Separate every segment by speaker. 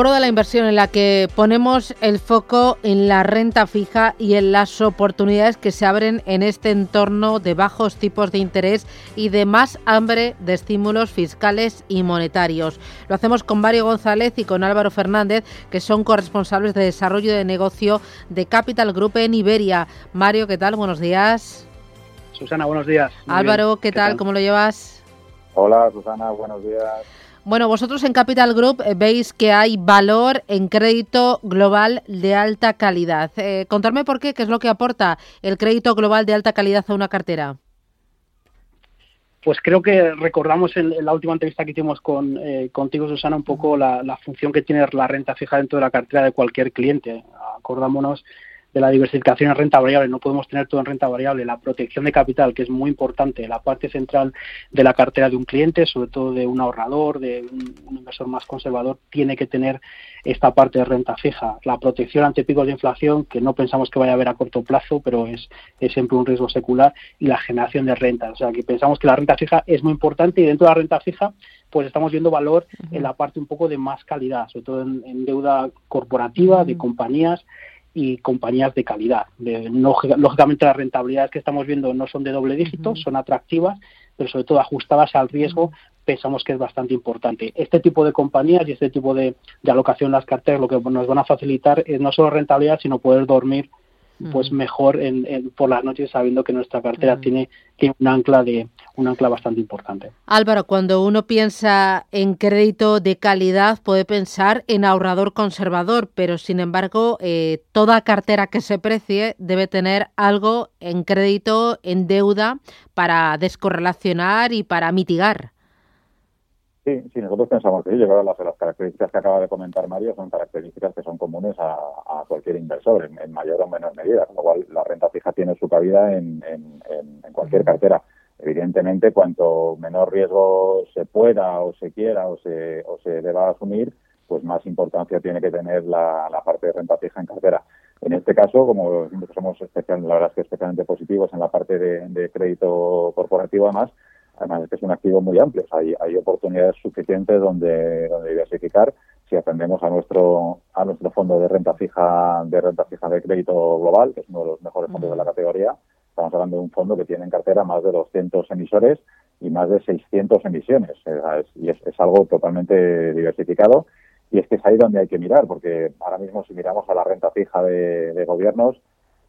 Speaker 1: Foro de la inversión en la que ponemos el foco en la renta fija y en las oportunidades que se abren en este entorno de bajos tipos de interés y de más hambre de estímulos fiscales y monetarios. Lo hacemos con Mario González y con Álvaro Fernández, que son corresponsables de desarrollo de negocio de Capital Group en Iberia. Mario, ¿qué tal? Buenos días.
Speaker 2: Susana, buenos días.
Speaker 1: Álvaro, ¿qué, tal? ¿Cómo lo llevas?
Speaker 3: Hola, Susana, buenos días.
Speaker 1: Bueno, vosotros en Capital Group eh, veis que hay valor en crédito global de alta calidad. Eh, contarme por qué, qué es lo que aporta el crédito global de alta calidad a una cartera.
Speaker 2: Pues creo que recordamos en, la última entrevista que hicimos eh, contigo, Susana, un poco la, la, función que tiene la renta fija dentro de la cartera de cualquier cliente. Acordámonos de la diversificación en renta variable. No podemos tener todo en renta variable. La protección de capital, que es muy importante, la parte central de la cartera de un cliente, sobre todo de un ahorrador, de un, inversor más conservador, tiene que tener esta parte de renta fija. La protección ante picos de inflación, que no pensamos que vaya a haber a corto plazo, pero es, es siempre un riesgo secular, y la generación de renta. O sea, que pensamos que la renta fija es muy importante y dentro de la renta fija pues estamos viendo valor en la parte un poco de más calidad, sobre todo en, deuda corporativa, de compañías, y compañías de calidad. lógicamente las rentabilidades que estamos viendo no son de doble dígito, son atractivas, pero sobre todo ajustadas al riesgo pensamos que es bastante importante. Este tipo de compañías y este tipo de, de alocación en las carteras lo que nos van a facilitar es no solo rentabilidad, sino poder dormir pues mejor en, por las noches sabiendo que nuestra cartera tiene, tiene un ancla de un ancla bastante importante.
Speaker 1: Álvaro, cuando uno piensa en crédito de calidad puede pensar en ahorrador conservador, pero sin embargo eh, toda cartera que se precie debe tener algo en crédito, en deuda, para descorrelacionar y para mitigar.
Speaker 3: Sí, sí, nosotros pensamos que llegar las, las características que acaba de comentar Mario son características que son comunes a, cualquier inversor en, mayor o menor medida, con lo cual la renta fija tiene su cabida en, cualquier cartera. Evidentemente, cuanto menor riesgo se pueda o se quiera o se, o se deba asumir, pues más importancia tiene que tener la, parte de renta fija en cartera. En este caso, como somos especial, la verdad es que especialmente positivos en la parte de, de crédito corporativo, además, Además, es que es un activo muy amplio. hay, hay oportunidades suficientes donde, donde diversificar si atendemos a nuestro a nuestro fondo de renta fija de renta fija de crédito global, que es uno de los mejores fondos de la categoría. Estamos hablando de un fondo que tiene en cartera más de 200 emisores y más de 600 emisiones. y es, es algo totalmente diversificado. Y es que es ahí donde hay que mirar, porque ahora mismo si miramos a la renta fija de, de gobiernos,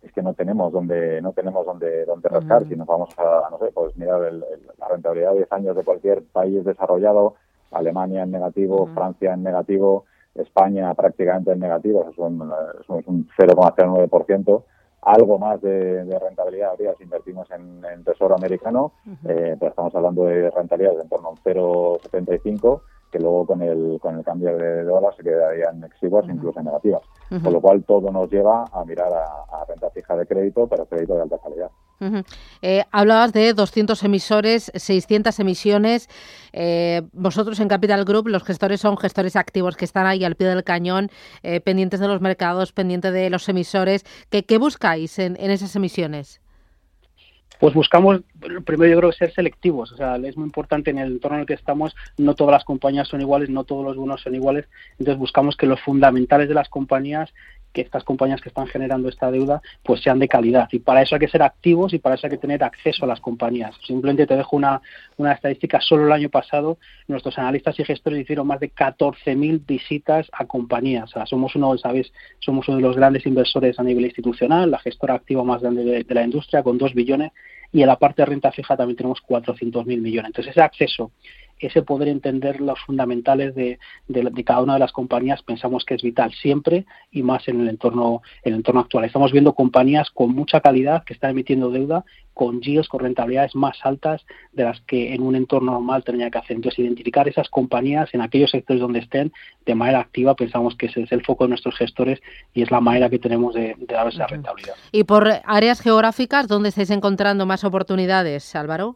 Speaker 3: es que no tenemos donde no tenemos donde donde rascar. Si nos vamos a, no sé pues mirar la rentabilidad de 10 años de cualquier país desarrollado Alemania en negativo Francia en negativo España prácticamente en negativo eso es un, 0,09% algo más de, rentabilidad habría si invertimos en, tesoro americano. Eh, pues estamos hablando de rentabilidades en torno a un 0,75 que luego con el, con el cambio de dólar se quedarían exiguas, incluso negativas. Con lo cual todo nos lleva a mirar a, renta fija de crédito, pero crédito de alta calidad.
Speaker 1: Eh, hablabas de 200 emisores, 600 emisiones. Eh, vosotros en Capital Group, los gestores son gestores activos que están ahí al pie del cañón, eh, pendientes de los mercados, pendientes de los emisores. ¿Qué, qué buscáis en, en esas emisiones?
Speaker 2: Pues buscamos, primero yo creo, ser selectivos. O sea, es muy importante en el entorno en el que estamos, no todas las compañías son iguales, no todos los bonos son iguales. Entonces buscamos que los fundamentales de las compañías que estas compañías que están generando esta deuda pues sean de calidad y para eso hay que ser activos y para eso hay que tener acceso a las compañías. Simplemente te dejo una, una estadística, solo el año pasado nuestros analistas y gestores hicieron más de 14.000 visitas a compañías. O sea, somos uno, ¿sabes? Somos uno de los grandes inversores a nivel institucional, la gestora activa más grande de, la industria con 2 billones y en la parte de renta fija también tenemos 400.000 millones. Entonces ese acceso ese poder entender los fundamentales de, cada una de las compañías pensamos que es vital siempre y más en el entorno el entorno actual. Estamos viendo compañías con mucha calidad que están emitiendo deuda con yields, con rentabilidades más altas de las que en un entorno normal tendría que hacer. Entonces, identificar esas compañías en aquellos sectores donde estén de manera activa, pensamos que ese es el foco de nuestros gestores y es la manera que tenemos de, dar esa rentabilidad.
Speaker 1: ¿Y por áreas geográficas, dónde estáis encontrando más oportunidades, Álvaro?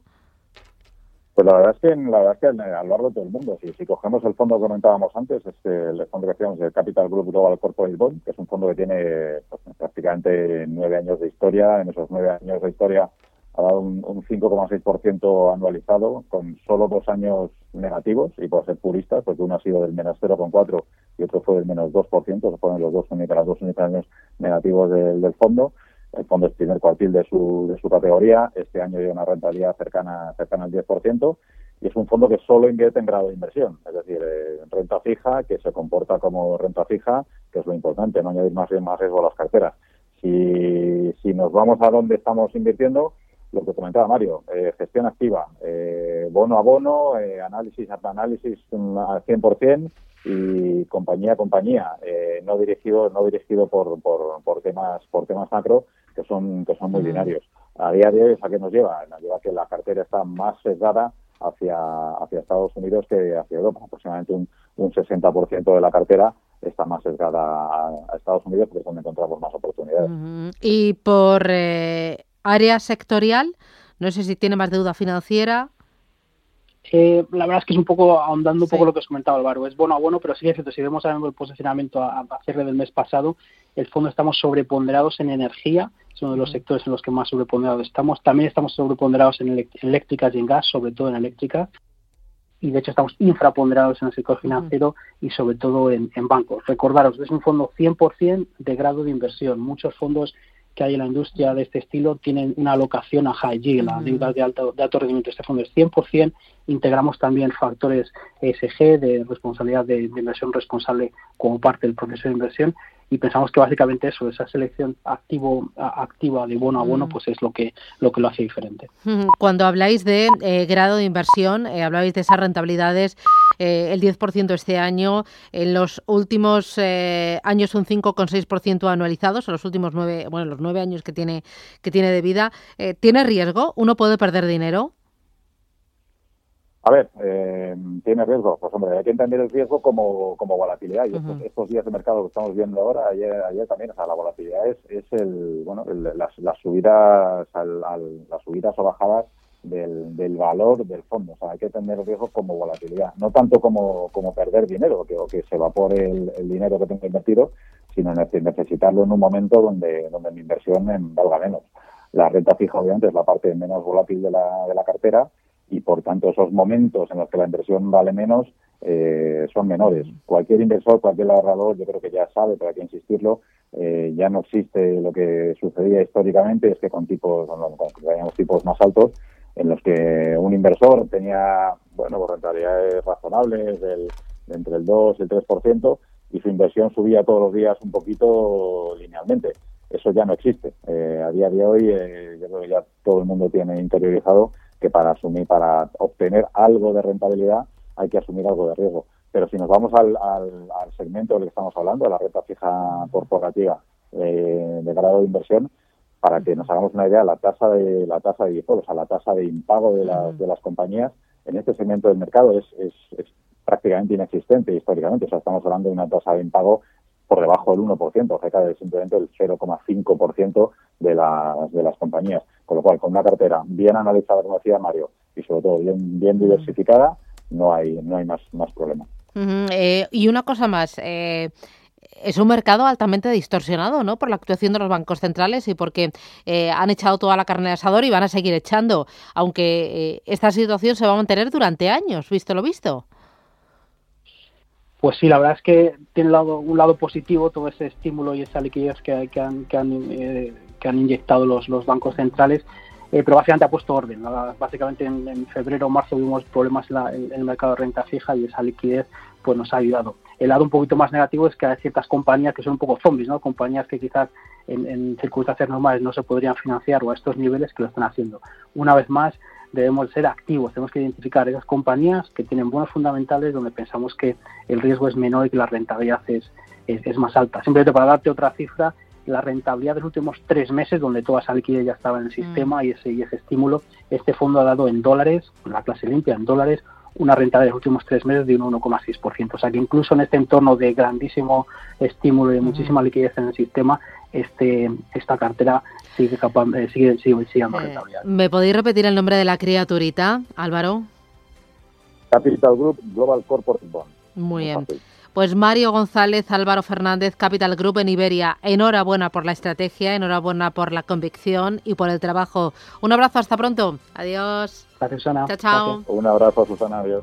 Speaker 3: Pues la verdad es que, la verdad es que a lo largo de todo el mundo, si, cogemos el fondo que comentábamos antes, es el fondo que hacíamos, el Capital Group Global Corporate Bond, que es un fondo que tiene pues, prácticamente nueve años de historia. En esos nueve años de historia ha dado un, 5,6% anualizado, con solo dos años negativos, y por ser puristas, porque uno ha sido del menos 0,4 y otro fue del menos 2%, se ponen los dos únicos, los dos únicos años negativos del fondo el fondo es primer cuartil de su, de su categoría, este año lleva una rentabilidad cercana, cercana al 10%, y es un fondo que solo invierte en grado de inversión, es decir, eh, renta fija, que se comporta como renta fija, que es lo importante, no añadir más, más riesgo a las carteras. Si, si nos vamos a donde estamos invirtiendo, lo que comentaba Mario, eh, gestión activa, eh, bono a bono, análisis a análisis mm, al 100%, y compañía a compañía, no dirigido no dirigido por, por, por temas por temas macro, que son, que son muy binarios. A día de hoy, ¿a qué nos lleva? Nos lleva que la cartera está más sesgada hacia, hacia Estados Unidos que hacia Europa. Aproximadamente un, un 60% de la cartera está más sesgada a, Estados Unidos, porque es donde encontramos más oportunidades.
Speaker 1: Y por eh, área sectorial, no sé si tiene más deuda financiera.
Speaker 2: Eh, la verdad es que es un poco ahondando un poco lo que os comentaba Álvaro. Es bueno a bueno, pero sí es cierto, si vemos el posicionamiento a, a cierre del mes pasado, el fondo estamos sobreponderados en energía, es uno de los sectores en los que más sobreponderados estamos. También estamos sobreponderados en eléctricas y en gas, sobre todo en eléctricas. Y de hecho estamos infraponderados en el sector financiero y sobre todo en, bancos. Recordaros, es un fondo 100% de grado de inversión. Muchos fondos que hay en la industria de este estilo tienen una alocación a high yield, a deudas de alto, de alto rendimiento. Este fondo es 100%. Integramos también factores ESG de responsabilidad de inversión responsable como parte del proceso de inversión y pensamos que básicamente eso, esa selección activo, activa de bono a bono, pues es lo que lo que lo hace diferente.
Speaker 1: Cuando habláis de eh, grado de inversión, eh, hablabais de esas rentabilidades, eh, el 10% este año, en los últimos años un 5,6% anualizados, en los últimos nueve, bueno, los nueve años que tiene que tiene de vida, ¿tiene riesgo? ¿Uno puede perder dinero?
Speaker 3: A ver, eh, ¿tiene riesgo? Pues hombre, hay que entender el riesgo como, como volatilidad. Y estos, días de mercado que estamos viendo ahora, ayer, ayer también, o sea, la volatilidad es, es el, bueno, las, las, subidas, al, las subidas o bajadas del, del, valor del fondo. O sea, hay que entender el riesgo como volatilidad. No tanto como, como perder dinero, que, o que se evapore el, el dinero que tengo invertido, sino necesitarlo en un momento donde, donde mi inversión valga menos. La renta fija, obviamente, es la parte menos volátil de la, de la cartera y por tanto esos momentos en los que la inversión vale menos eh, son menores. Cualquier inversor, cualquier ahorrador, yo creo que ya sabe, pero hay que insistirlo, eh, ya no existe lo que sucedía históricamente, es que con tipos, con, tipos más altos, en los que un inversor tenía, bueno, pues rentabilidades razonables entre el 2 y el 3%, y su inversión subía todos los días un poquito linealmente. Eso ya no existe. Eh, a día de hoy, yo creo que ya todo el mundo tiene interiorizado que para asumir, para obtener algo de rentabilidad hay que asumir algo de riesgo. Pero si nos vamos al, al, segmento del que estamos hablando, la renta fija corporativa eh, de grado de inversión, para que nos hagamos una idea, la tasa de la tasa de default, o sea, la tasa de impago de, de las compañías en este segmento del mercado es, es, es prácticamente inexistente históricamente. O sea, estamos hablando de una tasa de impago por debajo del 1%, cerca de simplemente el 0,5% de las, de las compañías. Con lo cual, con una cartera bien analizada, como decía Mario, y sobre todo bien, bien diversificada, no hay, no hay más, más problema.
Speaker 1: Eh, y una cosa más, eh, es un mercado altamente distorsionado, ¿no? Por la actuación de los bancos centrales y porque eh, han echado toda la carne de asador y van a seguir echando, aunque esta situación se va a mantener durante años, visto lo visto.
Speaker 2: Pues sí, la verdad es que tiene un lado, positivo todo ese estímulo y esa liquidez que, han, eh, inyectado los, bancos centrales. eh, pero básicamente ha puesto orden. Básicamente en, febrero o marzo vimos problemas en, el mercado de renta fija y esa liquidez pues nos ha ayudado. El lado un poquito más negativo es que hay ciertas compañías que son un poco zombies, ¿no? Compañías que quizás en, en circunstancias normales no se podrían financiar o a estos niveles que lo están haciendo. Una vez más, debemos ser activos, tenemos que identificar esas compañías que tienen buenos fundamentales donde pensamos que el riesgo es menor y que la rentabilidad es, es, más alta. Simplemente para darte otra cifra, la rentabilidad de los últimos tres meses, donde toda esa liquidez ya estaba en el sistema mm. y, ese, y ese estímulo, este fondo ha dado en dólares, la clase limpia en dólares, una rentabilidad de los últimos tres meses de un 1,6%. O sea que incluso en este entorno de grandísimo estímulo y de muchísima liquidez en el sistema, este, esta cartera sigue, capaz, eh, sigue, sigue, sigue dando rentabilidad.
Speaker 1: ¿Me podéis repetir el nombre de la criaturita, Álvaro?
Speaker 3: Capital Group Global Corporate Bond.
Speaker 1: Muy bien. Pues Mario González, Álvaro Fernández, Capital Group en Iberia. Enhorabuena por la estrategia, enhorabuena por la convicción y por el trabajo. Un abrazo, hasta pronto. Adiós.
Speaker 2: Gracias, Susana.
Speaker 1: Chao, chao.
Speaker 3: Un abrazo, Susana. Adiós.